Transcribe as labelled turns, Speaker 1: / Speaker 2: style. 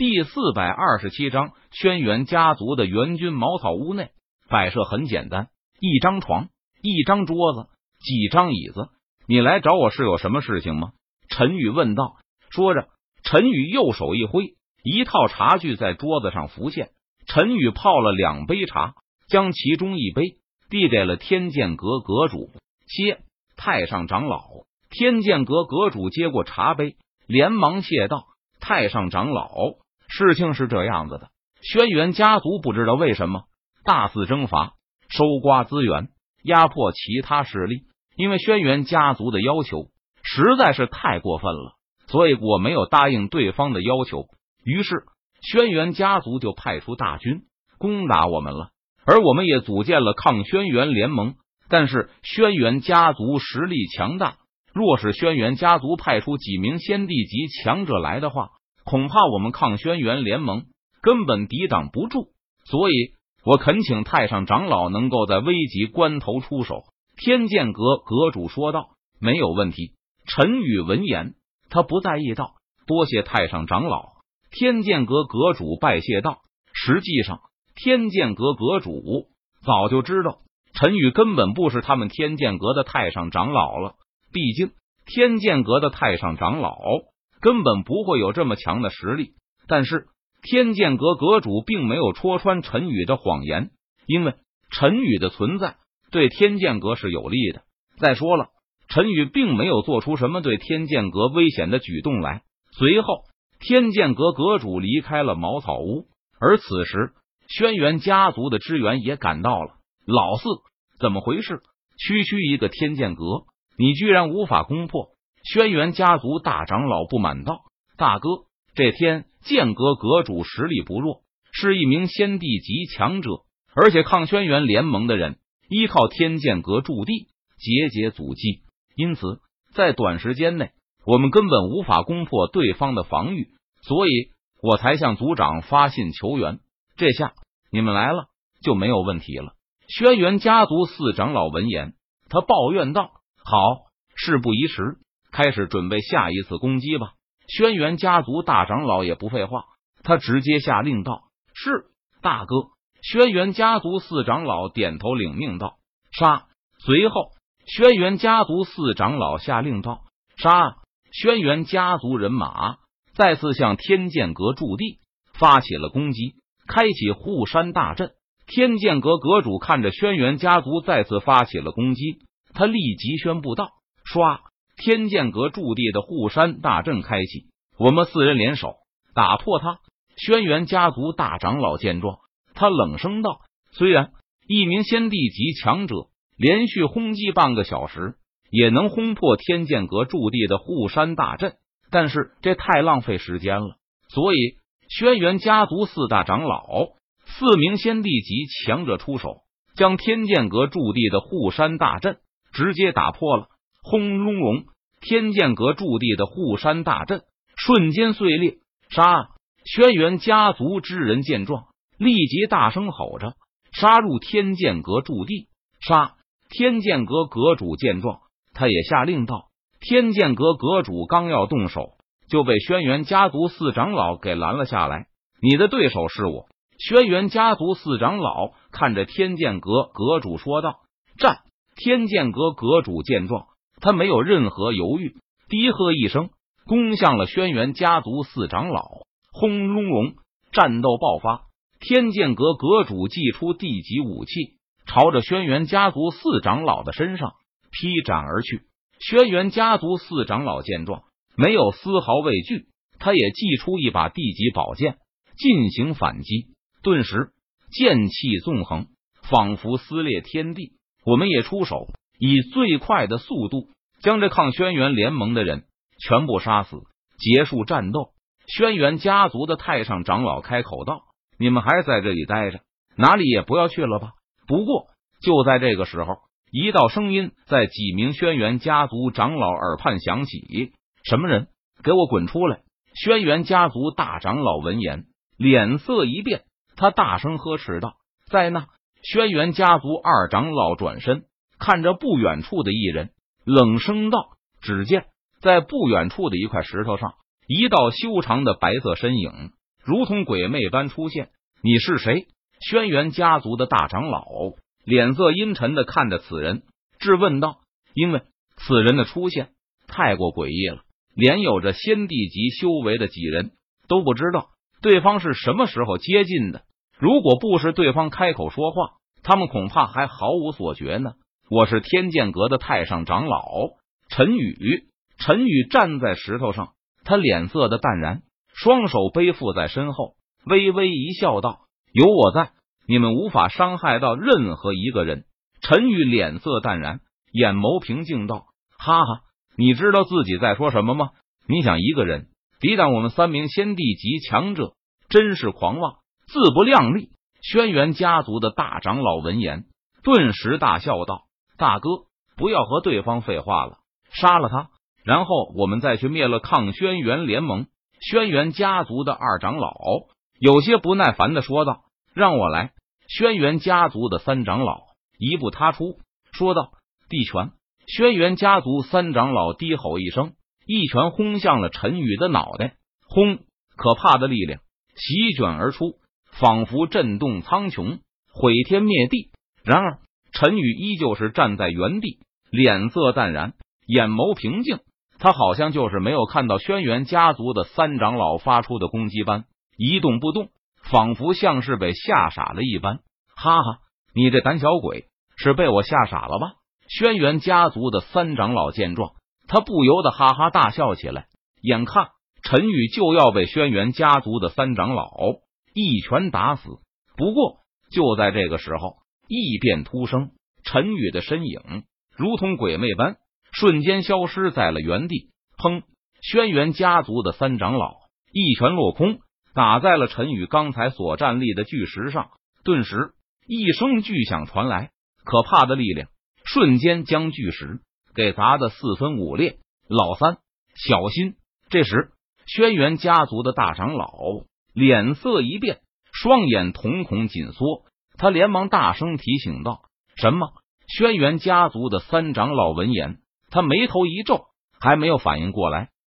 Speaker 1: 第四百二十七章，轩辕家族的援军茅草屋内摆设很简单，一张床，一张桌子，几张椅子。你来找我是有什么事情吗？陈宇问道。说着，陈宇右手一挥，一套茶具在桌子上浮现。陈宇泡了两杯茶，将其中一杯递给了天剑阁阁主谢太上长老。天剑阁阁主接过茶杯，连忙谢道：“太上长老。”事情是这样子的，轩辕家族不知道为什么大肆征伐、收刮资源、压迫其他势力。因为轩辕家族的要求实在是太过分了，所以我没有答应对方的要求。于是轩辕家族就派出大军攻打我们了，而我们也组建了抗轩辕联盟。但是轩辕家族实力强大，若是轩辕家族派出几名先帝级强者来的话。恐怕我们抗轩辕联盟根本抵挡不住，所以我恳请太上长老能够在危急关头出手。天剑阁阁主说道：“没有问题。”陈宇闻言，他不在意道：“多谢太上长老。”天剑阁阁主拜谢道：“实际上，天剑阁阁主早就知道陈宇根本不是他们天剑阁的太上长老了。毕竟，天剑阁的太上长老。”根本不会有这么强的实力，但是天剑阁阁主并没有戳穿陈宇的谎言，因为陈宇的存在对天剑阁是有利的。再说了，陈宇并没有做出什么对天剑阁危险的举动来。随后，天剑阁阁主离开了茅草屋，而此时轩辕家族的支援也赶到了。老四，怎么回事？区区一个天剑阁，你居然无法攻破？轩辕家族大长老不满道：“大哥，这天剑阁阁主实力不弱，是一名先帝级强者，而且抗轩辕联盟的人依靠天剑阁驻地，节节阻击，因此在短时间内，我们根本无法攻破对方的防御，所以我才向族长发信求援。这下你们来了，就没有问题了。”轩辕家族四长老闻言，他抱怨道：“好，事不宜迟。”开始准备下一次攻击吧！轩辕家族大长老也不废话，他直接下令道：“是大哥。”轩辕家族四长老点头领命道：“杀！”随后，轩辕家族四长老下令道：“杀！”轩辕家族人马再次向天剑阁驻地发起了攻击，开启护山大阵。天剑阁阁主看着轩辕家族再次发起了攻击，他立即宣布道：“刷！”天剑阁驻地的护山大阵开启，我们四人联手打破它。轩辕家族大长老见状，他冷声道：“虽然一名先帝级强者连续轰击半个小时也能轰破天剑阁驻地的护山大阵，但是这太浪费时间了。所以，轩辕家族四大长老、四名先帝级强者出手，将天剑阁驻地的护山大阵直接打破了。”轰隆隆！天剑阁驻地的护山大阵瞬间碎裂。杀！轩辕家族之人见状，立即大声吼着，杀入天剑阁驻地。杀！天剑阁阁主见状，他也下令道：“天剑阁阁主刚要动手，就被轩辕家族四长老给拦了下来。你的对手是我。”轩辕家族四长老看着天剑阁阁主说道：“战！”天剑阁阁主见状。他没有任何犹豫，低喝一声，攻向了轩辕家族四长老。轰隆隆，战斗爆发！天剑阁阁主祭出地级武器，朝着轩辕家族四长老的身上劈斩而去。轩辕家族四长老见状，没有丝毫畏惧，他也祭出一把地级宝剑进行反击。顿时，剑气纵横，仿佛撕裂天地。我们也出手。以最快的速度将这抗轩辕联盟的人全部杀死，结束战斗。轩辕家族的太上长老开口道：“你们还在这里待着，哪里也不要去了吧？”不过就在这个时候，一道声音在几名轩辕家族长老耳畔响起：“什么人？给我滚出来！”轩辕家族大长老闻言脸色一变，他大声呵斥道：“在那！”轩辕家族二长老转身。看着不远处的一人，冷声道：“只见在不远处的一块石头上，一道修长的白色身影如同鬼魅般出现。你是谁？轩辕家族的大长老脸色阴沉的看着此人，质问道：“因为此人的出现太过诡异了，连有着先帝级修为的几人都不知道对方是什么时候接近的。如果不是对方开口说话，他们恐怕还毫无所觉呢。”我是天剑阁的太上长老陈宇。陈宇站在石头上，他脸色的淡然，双手背负在身后，微微一笑，道：“有我在，你们无法伤害到任何一个人。”陈宇脸色淡然，眼眸平静，道：“哈哈，你知道自己在说什么吗？你想一个人抵挡我们三名先帝级强者，真是狂妄，自不量力。”轩辕家族的大长老闻言，顿时大笑道。大哥，不要和对方废话了，杀了他，然后我们再去灭了抗轩辕联盟。轩辕家族的二长老有些不耐烦的说道：“让我来。”轩辕家族的三长老一步踏出，说道：“地拳！”轩辕家族三长老低吼一声，一拳轰向了陈宇的脑袋。轰！可怕的力量席卷而出，仿佛震动苍穹，毁天灭地。然而。陈宇依旧是站在原地，脸色淡然，眼眸平静。他好像就是没有看到轩辕家族的三长老发出的攻击般一动不动，仿佛像是被吓傻了一般。哈哈，你这胆小鬼是被我吓傻了吧？轩辕家族的三长老见状，他不由得哈哈大笑起来。眼看陈宇就要被轩辕家族的三长老一拳打死，不过就在这个时候。异变突生，陈宇的身影如同鬼魅般瞬间消失在了原地。砰！轩辕家族的三长老一拳落空，打在了陈宇刚才所站立的巨石上。顿时，一声巨响传来，可怕的力量瞬间将巨石给砸得四分五裂。老三，小心！这时，轩辕家族的大长老脸色一变，双眼瞳孔紧缩。他连忙大声提醒道：“什么？”轩辕家族的三长老闻言，他眉头一皱，还没有反应过来，